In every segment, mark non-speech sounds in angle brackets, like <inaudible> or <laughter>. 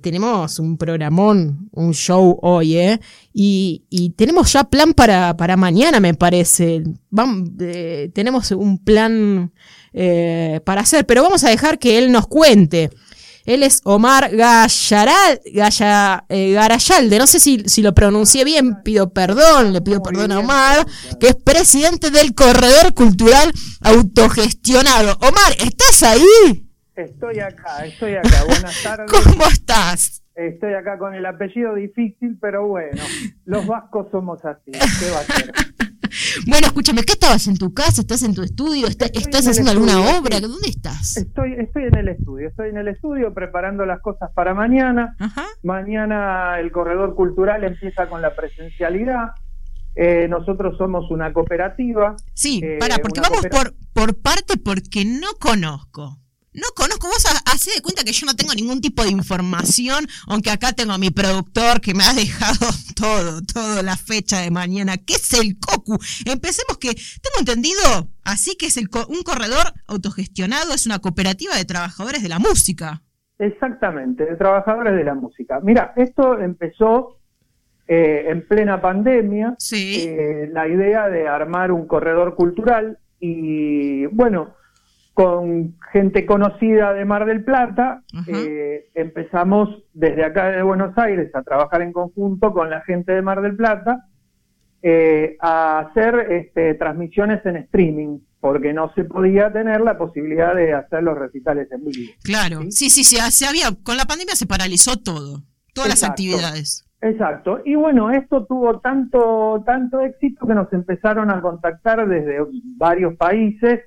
tenemos un programón, un show hoy, ¿eh? Y, tenemos ya plan para, para mañana, me parece. Vamos, eh, tenemos un plan eh, para hacer, pero vamos a dejar que él nos cuente. Él es Omar Gallaral, eh, Garayalde, no sé si, si, lo pronuncié bien, pido perdón, le pido perdón a Omar, que es presidente del Corredor Cultural Autogestionado. Omar, ¿estás ahí? Estoy acá, <laughs> estoy acá. Buenas tardes. ¿Cómo estás? Estoy acá con el apellido difícil, pero bueno, los vascos somos así. ¿Qué va a? <laughs> Bueno, escúchame, ¿qué estabas en tu casa? ¿Estás en tu estudio? ¿Estás, haciendo alguna obra? ¿Dónde estás? Estoy, estoy en el estudio, estoy en el estudio preparando las cosas para mañana. Mañana el corredor cultural empieza con la presencialidad. Eh, nosotros somos una cooperativa. Sí, para, porque vamos por, por parte porque no conozco. No conozco, vos hace de cuenta que yo no tengo ningún tipo de información, aunque acá tengo a mi productor que me ha <laughs> dejado todo, toda la fecha de mañana. ¿Qué es el COCU? Empecemos que, tengo entendido, así que es el, un corredor autogestionado, es una cooperativa de trabajadores de la música. Exactamente, de trabajadores de la música. Mira, esto empezó eh, en plena pandemia, sí. Eh, la idea de armar un corredor cultural y bueno, con gente conocida de Mar del Plata, eh, empezamos desde acá de Buenos Aires a trabajar en conjunto con la gente de Mar del Plata eh, a hacer este, transmisiones en streaming, porque no se podía tener la posibilidad de hacer los recitales en vivo. Claro, sí, sí, sí, se había, con la pandemia se paralizó todo, todas las actividades. Exacto. Y bueno, esto tuvo tanto, tanto éxito que nos empezaron a contactar desde varios países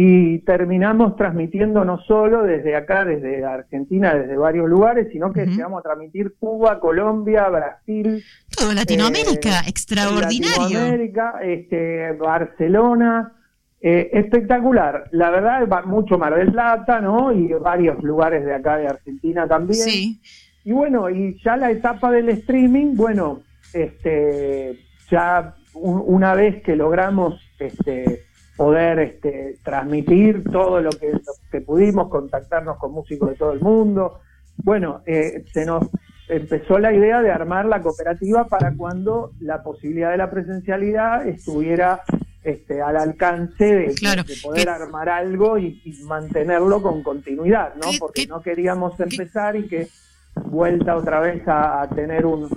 y terminamos transmitiendo no solo desde acá, desde Argentina, desde varios lugares, sino que llegamos a transmitir Cuba, Colombia, Brasil. Todo Latinoamérica, eh, extraordinario. Latinoamérica, este, Barcelona. Eh, espectacular, la verdad, mucho Mar del Plata, ¿no? Y varios lugares de acá de Argentina también. Sí. Y bueno, y ya la etapa del streaming, bueno, este, ya una vez que logramos este, poder este, transmitir todo lo que, que, pudimos, contactarnos con músicos de todo el mundo. Bueno, eh, se nos empezó la idea de armar la cooperativa para cuando la posibilidad de la presencialidad estuviera este, al alcance de, poder armar algo y, mantenerlo con continuidad, ¿no? Porque no queríamos empezar y que vuelta otra vez a, tener un,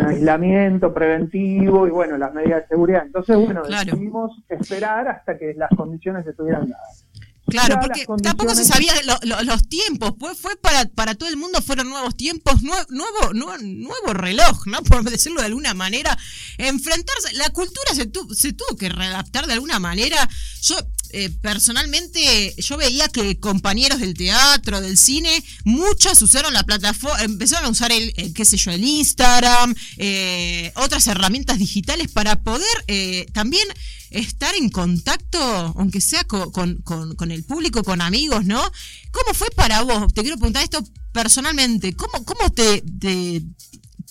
aislamiento preventivo y bueno, las medidas de seguridad. Entonces, bueno, decidimos esperar hasta que las condiciones estuvieran dadas. Claro, porque tampoco se sabía los tiempos, pues fue para, para todo el mundo, fueron nuevos tiempos, nuevo, nuevo, reloj, ¿no? Por decirlo de alguna manera, enfrentarse, la cultura se, se tuvo que readaptar de alguna manera. Yo, eh, personalmente, yo veía que compañeros del teatro, del cine, muchos usaron la plataforma, empezaron a usar el, qué sé yo, el Instagram, eh, otras herramientas digitales para poder eh, también estar en contacto, aunque sea con, el público, con amigos, ¿no? ¿Cómo fue para vos? Te quiero preguntar esto personalmente. ¿Cómo, cómo te,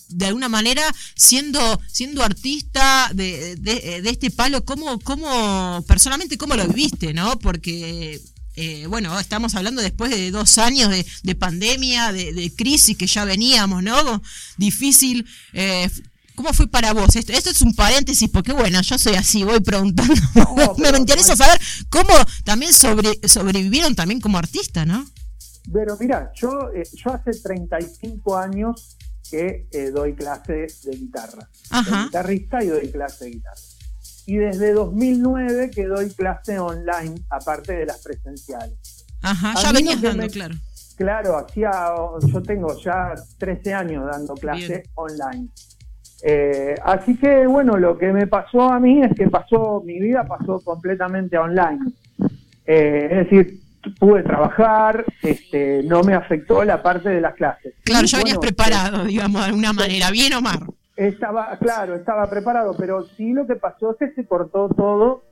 de alguna manera, siendo, siendo artista de, de, este palo, ¿cómo, cómo, personalmente, cómo lo viviste, no? Porque eh, bueno, estamos hablando después de dos años de, pandemia, de, crisis que ya veníamos, ¿no? Difícil. Eh, ¿Cómo fue para vos? Esto, esto es un paréntesis porque, bueno, yo soy así, voy preguntando. <laughs> Me interesa saber cómo también sobre, sobrevivieron también como artista, ¿no? Pero mira, yo, eh, yo hace 35 años que eh, doy clase de guitarra. Soy guitarrista y doy clase de guitarra. Y desde 2009 que doy clase online, aparte de las presenciales. Ajá, ya venías dando, claro. Claro, hacía, yo tengo ya 13 años dando clase online. Eh, así que bueno, lo que me pasó a mí es que pasó, mi vida pasó completamente online. Eh, es decir, pude trabajar, este, no me afectó la parte de las clases. Claro, ya venías preparado, digamos, de alguna manera, bien o mal. Estaba, claro, estaba preparado, pero sí lo que pasó es que se cortó todo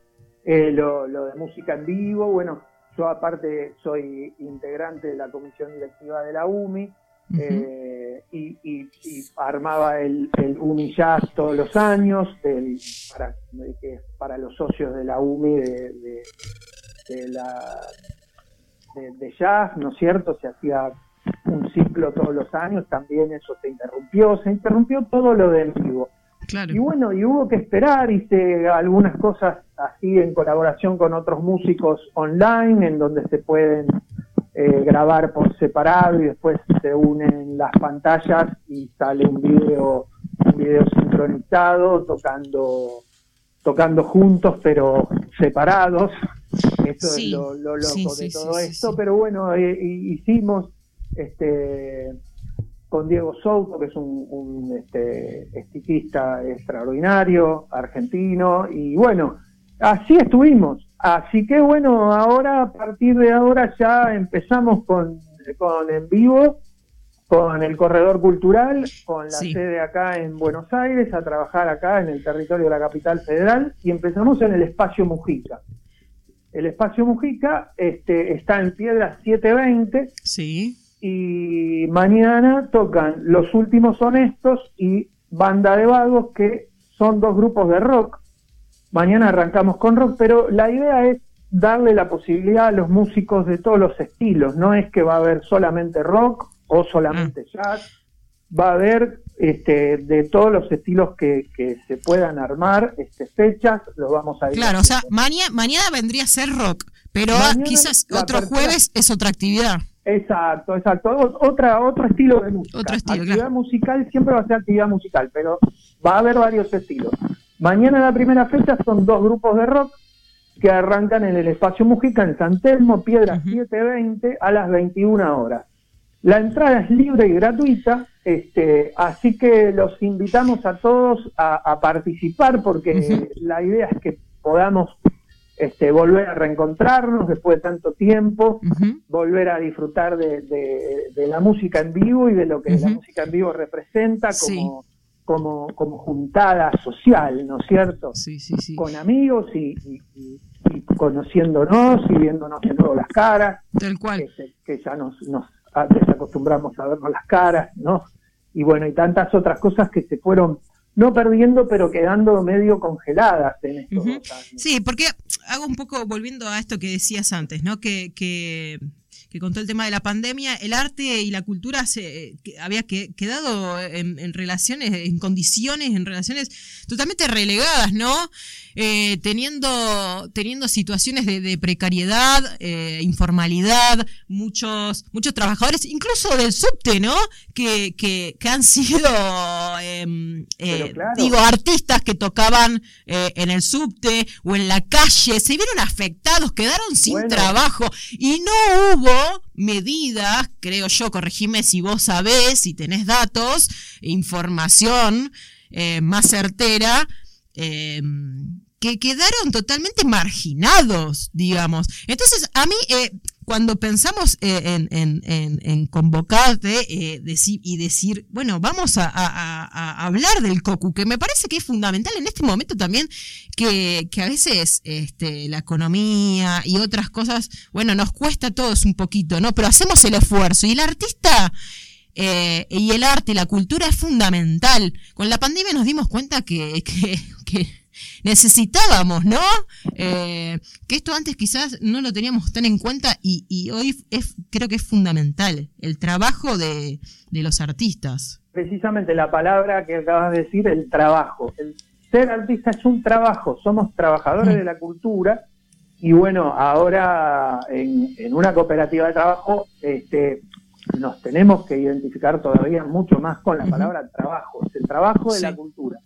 eh, lo, lo de música en vivo. Bueno, yo aparte soy integrante de la comisión directiva de la UMI, eh, y, armaba el, el UMI Jazz todos los años, para, para los socios de la UMI de, de, la, de, jazz, ¿no es cierto? Se hacía un ciclo todos los años, también eso se interrumpió, se interrumpió todo lo de vivo. Y bueno, y hubo que esperar, hice algunas cosas así en colaboración con otros músicos online, en donde se pueden eh, grabar por separado y después se unen las pantallas y sale un video, un video sincronizado tocando, tocando juntos pero separados. Eso es lo, loco de todo esto, pero bueno, eh, hicimos este con Diego Souto, que es un, un este, extraordinario, argentino, y bueno, así estuvimos. Así que bueno, ahora, a partir de ahora ya empezamos con, con en vivo, con el corredor cultural, con la sede acá en Buenos Aires, a trabajar acá en el territorio de la capital federal, y empezamos en el espacio Mujica. El espacio Mujica este, está en Piedra 720. Sí y mañana tocan Los Últimos Honestos y Banda de Vagos, que son dos grupos de rock. Mañana arrancamos con rock, pero la idea es darle la posibilidad a los músicos de todos los estilos. No es que va a haber solamente rock o solamente ah. jazz, va a haber este, de todos los estilos que, se puedan armar este, fechas, lo vamos a Claro, o sea, mañana, mañana vendría a ser rock, pero quizás otro jueves es otra actividad. Exacto, exacto. Otra, otro estilo de música. Otro actividad musical siempre va a ser actividad musical, pero va a haber varios estilos. Mañana la primera fecha son dos grupos de rock que arrancan en el espacio Mujica en San Telmo, Piedra 720 a las 21 horas. La entrada es libre y gratuita, este, así que los invitamos a todos a, participar porque la idea es que podamos este, volver a reencontrarnos después de tanto tiempo, volver a disfrutar de, la música en vivo y de lo que la música en vivo representa como, como, como juntada social, ¿no es cierto? Sí, sí, sí. Con amigos y, conociéndonos y viéndonos de nuevo las caras. Tal cual. Que, ya nos, nos desacostumbramos a vernos las caras, ¿no? Y bueno, y tantas otras cosas que se fueron no perdiendo, pero quedando medio congeladas en estos Sí, porque hago un poco, volviendo a esto que decías antes, ¿no? Que, que, que con todo el tema de la pandemia, el arte y la cultura se había quedado en, relaciones, en condiciones, en relaciones totalmente relegadas, ¿no? Eh, teniendo, teniendo situaciones de, precariedad, eh, informalidad, muchos, muchos trabajadores, incluso del subte, ¿no? Que, que, que han sido, em, eh, digo, artistas que tocaban en el subte o en la calle, se vieron afectados, quedaron sin trabajo y no hubo medidas, creo yo, corregime si vos sabés, si tenés datos, información más certera, eh, que quedaron totalmente marginados, digamos. Entonces, a mí, eh, cuando pensamos eh, en, convocarte eh, y decir, bueno, vamos a, hablar del COCU, que me parece que es fundamental en este momento también, que, a veces este, la economía y otras cosas, bueno, nos cuesta a todos un poquito, ¿no? Pero hacemos el esfuerzo y el artista... y el arte y la cultura es fundamental. Con la pandemia nos dimos cuenta que necesitábamos, ¿no? Eh, que esto antes quizás no lo teníamos tan en cuenta y, hoy es, creo que es fundamental el trabajo de, los artistas. Precisamente la palabra que acabas de decir, el trabajo. El ser artista es un trabajo, somos trabajadores mm. de la cultura y bueno, ahora en, una cooperativa de trabajo este, nos tenemos que identificar todavía mucho más con la palabra trabajo, es el trabajo de la cultura.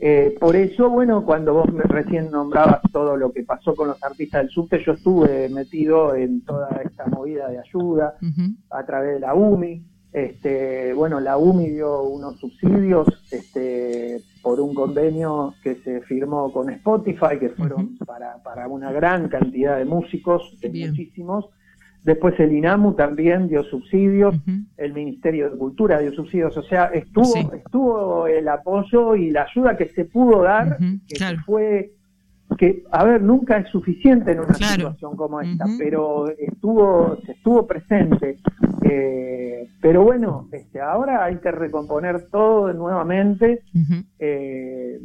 Eh, por eso, bueno, cuando vos me recién nombrabas todo lo que pasó con los artistas del subte, yo estuve metido en toda esta movida de ayuda a través de la UMI. Este, bueno, la UMI dio unos subsidios este, por un convenio que se firmó con Spotify, que fueron para, para una gran cantidad de músicos, de muchísimos, Después el INAMU también dio subsidios, el Ministerio de Cultura dio subsidios, o sea, estuvo, estuvo el apoyo y la ayuda que se pudo dar, que fue, que, a ver, nunca es suficiente en una situación como esta, pero estuvo, se estuvo presente. Eh, pero bueno, este, ahora hay que recomponer todo nuevamente. Eh,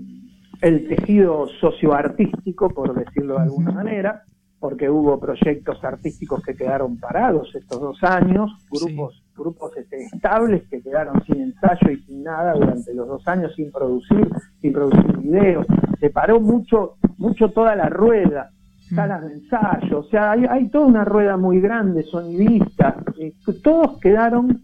el tejido socioartístico, por decirlo de alguna manera, porque hubo proyectos artísticos que quedaron parados estos dos años, grupos grupos este, estables que quedaron sin ensayo y sin nada durante los dos años sin producir, sin producir videos. Se paró mucho, mucho toda la rueda, salas de ensayo, o sea, hay, toda una rueda muy grande, sonidistas, eh, todos quedaron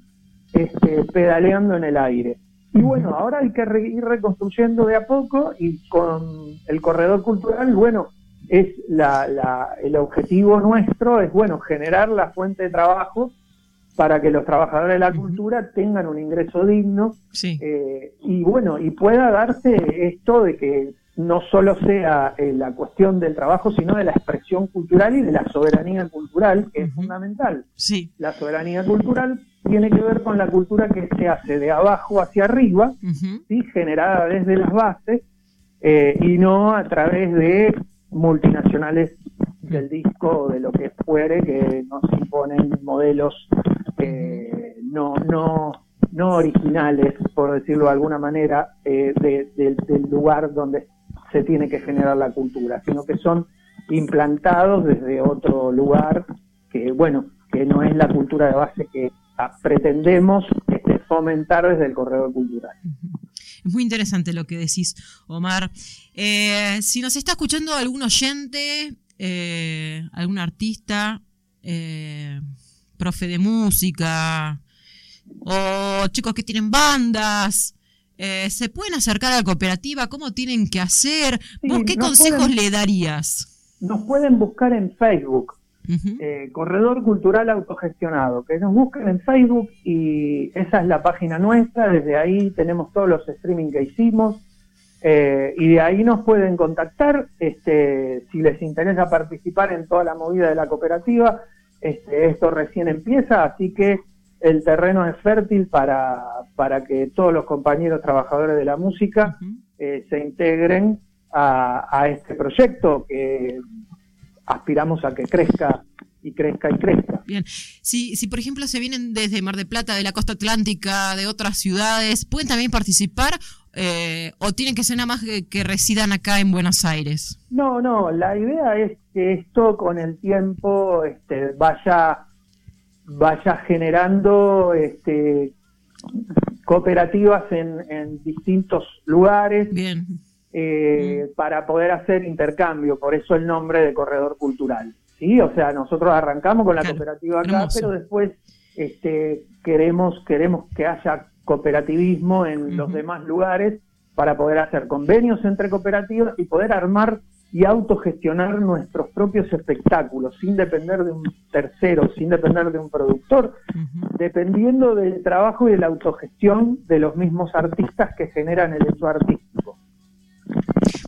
este, pedaleando en el aire. Y bueno, ahora hay que ir reconstruyendo de a poco y con el corredor cultural, bueno, es la, el objetivo nuestro es, bueno, generar la fuente de trabajo para que los trabajadores de la cultura tengan un ingreso digno eh, y bueno, y pueda darse esto de que no solo sea eh, la cuestión del trabajo, sino de la expresión cultural y de la soberanía cultural, que es fundamental. Sí. La soberanía cultural tiene que ver con la cultura que se hace de abajo hacia arriba, generada desde las bases, eh, y no a través de multinacionales del disco o de lo que fuere que nos imponen modelos eh, no, no, no originales, por decirlo de alguna manera, eh, del lugar donde se tiene que generar la cultura, sino que son implantados desde otro lugar que, bueno, que no es la cultura de base que pretendemos este, fomentar desde el corredor cultural. Es muy interesante lo que decís, Omar. Eh, si nos está escuchando algún oyente, eh, algún artista, eh, profe de música, o chicos que tienen bandas, ¿se pueden acercar a la cooperativa? ¿Cómo tienen que hacer? ¿Vos qué consejos le darías? Nos pueden buscar en Facebook eh, Corredor Cultural Autogestionado, que nos busquen en Facebook y esa es la página nuestra, desde ahí tenemos todos los streaming que hicimos eh, y de ahí nos pueden contactar este, si les interesa participar en toda la movida de la cooperativa. Este, esto recién empieza, así que el terreno es fértil para, para que todos los compañeros trabajadores de la música eh, se integren a, a este proyecto que aspiramos a que crezca y crezca y crezca. Bien, si, si por ejemplo se vienen desde Mar de Plata, de la costa atlántica, de otras ciudades, ¿pueden también participar eh, o tienen que ser nada más que, residan acá en Buenos Aires? No, no, la idea es que esto con el tiempo este, vaya, vaya generando este, cooperativas en, en distintos lugares. Bien eh, mm. para poder hacer intercambio, por eso el nombre de corredor cultural. ¿sí? O sea, nosotros arrancamos con la cooperativa acá, pero después este, queremos, queremos que haya cooperativismo en los demás lugares para poder hacer convenios entre cooperativas y poder armar y autogestionar nuestros propios espectáculos sin depender de un tercero, sin depender de un productor, dependiendo del trabajo y de la autogestión de los mismos artistas que generan el hecho artístico.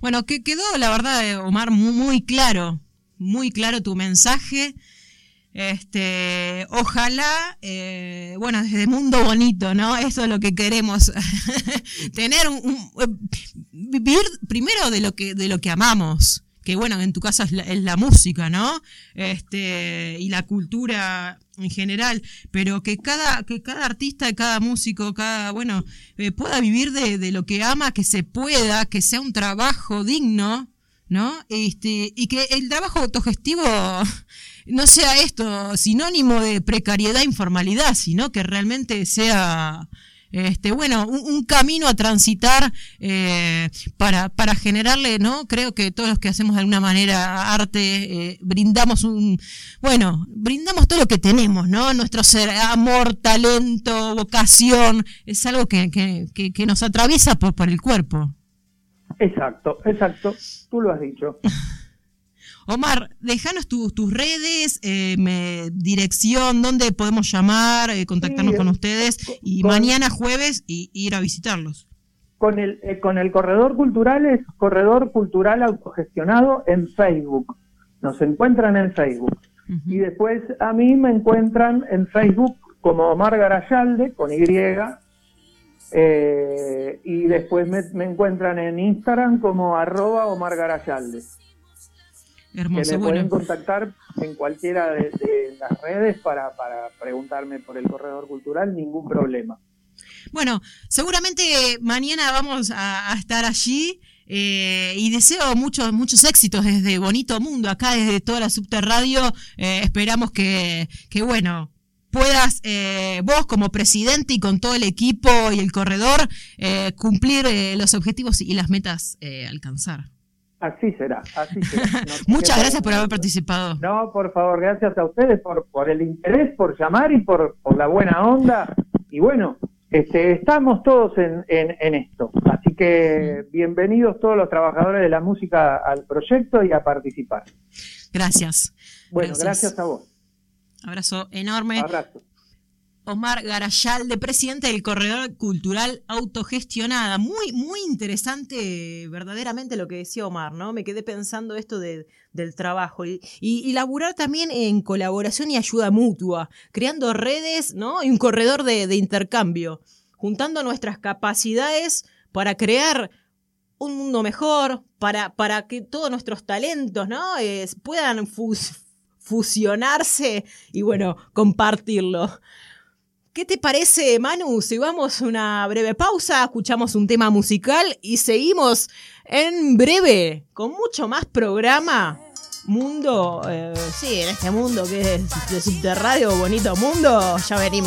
Bueno, que quedó, la verdad, eh, Omar, muy, claro, muy claro tu mensaje. Este, ojalá, eh, bueno, desde Mundo Bonito, ¿no? Eso es lo que queremos, <laughs> tener un, un, vivir primero de lo que de lo que amamos, que bueno, en tu casa es la, música, ¿no? Este, y la cultura en general, pero que cada, que cada artista, cada músico, cada, bueno, eh, pueda vivir de, de, lo que ama, que se pueda, que sea un trabajo digno, ¿no? Este, y que el trabajo autogestivo <laughs> no sea esto sinónimo de precariedad, informalidad, sino que realmente sea este, bueno, un, camino a transitar eh, para, para generarle, ¿no? Creo que todos los que hacemos de alguna manera arte, eh, brindamos un, bueno, brindamos todo lo que tenemos, ¿no? Nuestro ser, amor, talento, vocación, es algo que, que, que, nos atraviesa por, por el cuerpo. Exacto, exacto, tú lo has dicho. <laughs> Omar, déjanos tus redes, eh, dirección, dónde podemos llamar, eh, contactarnos con ustedes y mañana jueves y, ir a visitarlos. Con el, eh, con el corredor cultural es Corredor Cultural Autogestionado en Facebook. Nos encuentran en Facebook. Y después a mí me encuentran en Facebook como Omar Garayalde, con Y, y después me, me, encuentran en Instagram como arroba Omar Garayalde. Hermoso. Que me pueden contactar en cualquiera de, las redes para, preguntarme por el corredor cultural, ningún problema. Bueno, seguramente mañana vamos a, estar allí. Eh, y deseo muchos muchos éxitos desde Bonito Mundo, acá desde toda la Subterradio. Eh, esperamos que, que, bueno, puedas eh, vos como presidente y con todo el equipo y el corredor cumplir los objetivos y las metas alcanzar. Así será, así será. <laughs> Muchas gracias por haber participado. No, por favor, gracias a ustedes por, por el interés, por llamar y por, por la buena onda. Y bueno, este, estamos todos en, en, esto. Así que bienvenidos todos los trabajadores de la música al proyecto y a participar. Gracias. Bueno, gracias, a vos. Abrazo enorme. Abrazo. Omar Garayalde, presidente del Corredor Cultural Autogestionada. Muy, muy interesante verdaderamente lo que decía Omar, ¿no? Me quedé pensando esto del trabajo y, y, laburar también en colaboración y ayuda mutua, creando redes, ¿no? Y un corredor de, intercambio, juntando nuestras capacidades para crear un mundo mejor, para, para que todos nuestros talentos, ¿no? puedan fusionarse y, bueno, compartirlo. ¿Qué te parece, Manu? Si vamos una breve pausa, escuchamos un tema musical y seguimos en breve con mucho más programa. Mundo, eh, sí, en este mundo que es de subterráneo, bonito mundo, ya venimos.